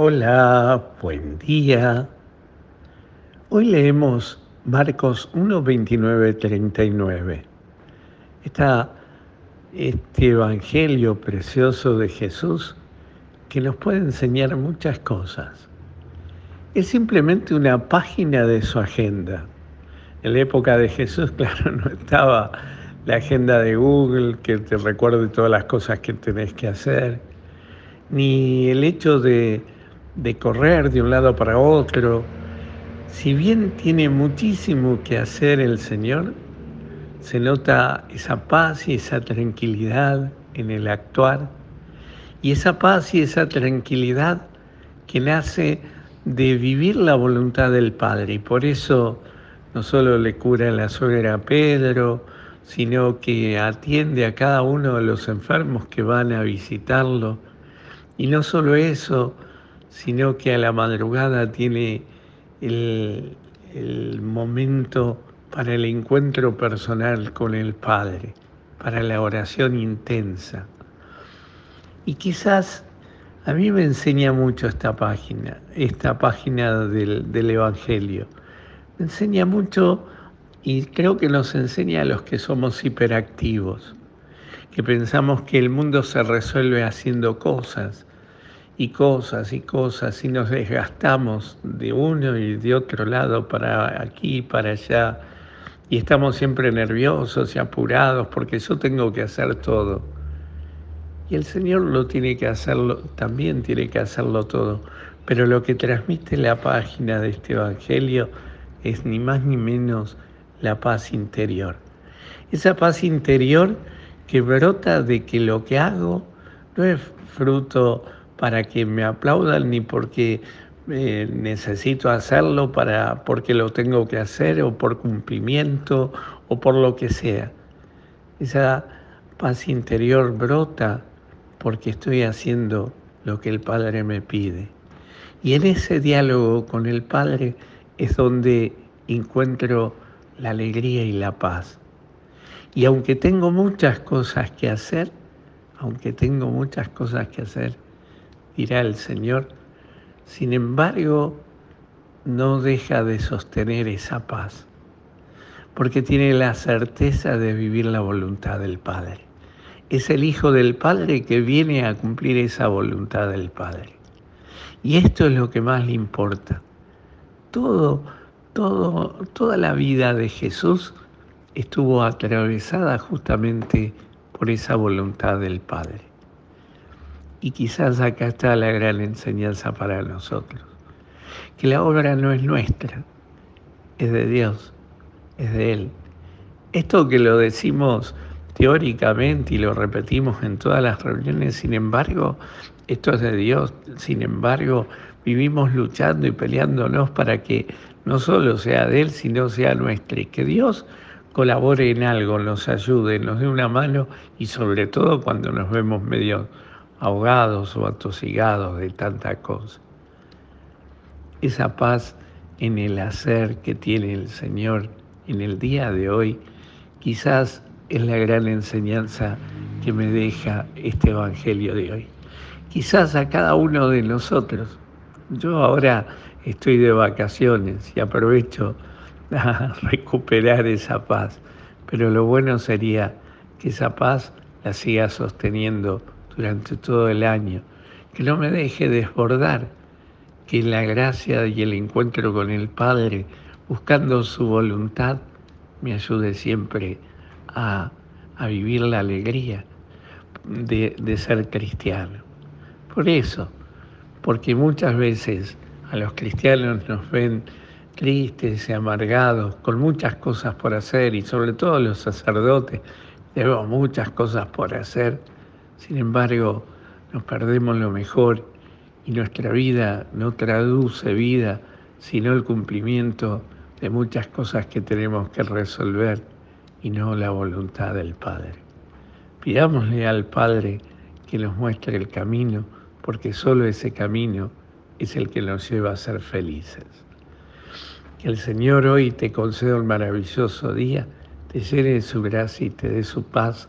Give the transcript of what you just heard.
Hola, buen día. Hoy leemos Marcos 1, 29, 39. Está este Evangelio precioso de Jesús que nos puede enseñar muchas cosas. Es simplemente una página de su agenda. En la época de Jesús, claro, no estaba la agenda de Google que te recuerde todas las cosas que tenés que hacer, ni el hecho de de correr de un lado para otro, si bien tiene muchísimo que hacer el Señor, se nota esa paz y esa tranquilidad en el actuar, y esa paz y esa tranquilidad que nace de vivir la voluntad del Padre. Y por eso no solo le cura la suegra a Pedro, sino que atiende a cada uno de los enfermos que van a visitarlo. Y no solo eso, sino que a la madrugada tiene el, momento para el encuentro personal con el Padre, para la oración intensa. Y quizás a mí me enseña mucho esta página, esta página del, del, Evangelio. Me enseña mucho y creo que nos enseña a los que somos hiperactivos, que pensamos que el mundo se resuelve haciendo cosas y cosas y cosas y nos desgastamos de uno y de otro lado para aquí y para allá y estamos siempre nerviosos y apurados porque yo tengo que hacer todo. Y el Señor lo tiene que hacerlo, también tiene que hacerlo todo. Pero lo que transmite la página de este Evangelio es ni más ni menos la paz interior. Esa paz interior que brota de que lo que hago no es fruto para que me aplaudan ni porque eh, necesito hacerlo para porque lo tengo que hacer o por cumplimiento o por lo que sea. Esa paz interior brota porque estoy haciendo lo que el Padre me pide. Y en ese diálogo con el Padre es donde encuentro la alegría y la paz. Y aunque tengo muchas cosas que hacer, aunque tengo muchas cosas que hacer, dirá el Señor, sin embargo, no deja de sostener esa paz, porque tiene la certeza de vivir la voluntad del Padre. Es el Hijo del Padre que viene a cumplir esa voluntad del Padre. Y esto es lo que más le importa. Todo, todo, toda la vida de Jesús estuvo atravesada justamente por esa voluntad del Padre. Y quizás acá está la gran enseñanza para nosotros, que la obra no es nuestra, es de Dios, es de Él. Esto que lo decimos teóricamente y lo repetimos en todas las reuniones, sin embargo, esto es de Dios, sin embargo, vivimos luchando y peleándonos para que no solo sea de Él, sino sea nuestra, y que Dios colabore en algo, nos ayude, nos dé una mano y sobre todo cuando nos vemos medio ahogados o atosigados de tanta cosa. Esa paz en el hacer que tiene el Señor en el día de hoy, quizás es la gran enseñanza que me deja este Evangelio de hoy. Quizás a cada uno de nosotros, yo ahora estoy de vacaciones y aprovecho a recuperar esa paz, pero lo bueno sería que esa paz la siga sosteniendo durante todo el año, que no me deje desbordar, que la gracia y el encuentro con el Padre, buscando su voluntad, me ayude siempre a, vivir la alegría de, de ser cristiano. Por eso, porque muchas veces a los cristianos nos ven tristes y amargados, con muchas cosas por hacer, y sobre todo los sacerdotes, tenemos muchas cosas por hacer sin embargo, nos perdemos lo mejor y nuestra vida no traduce vida, sino el cumplimiento de muchas cosas que tenemos que resolver y no la voluntad del Padre. Pidámosle al Padre que nos muestre el camino, porque solo ese camino es el que nos lleva a ser felices. Que el Señor hoy te conceda un maravilloso día, te llene de su gracia y te dé su paz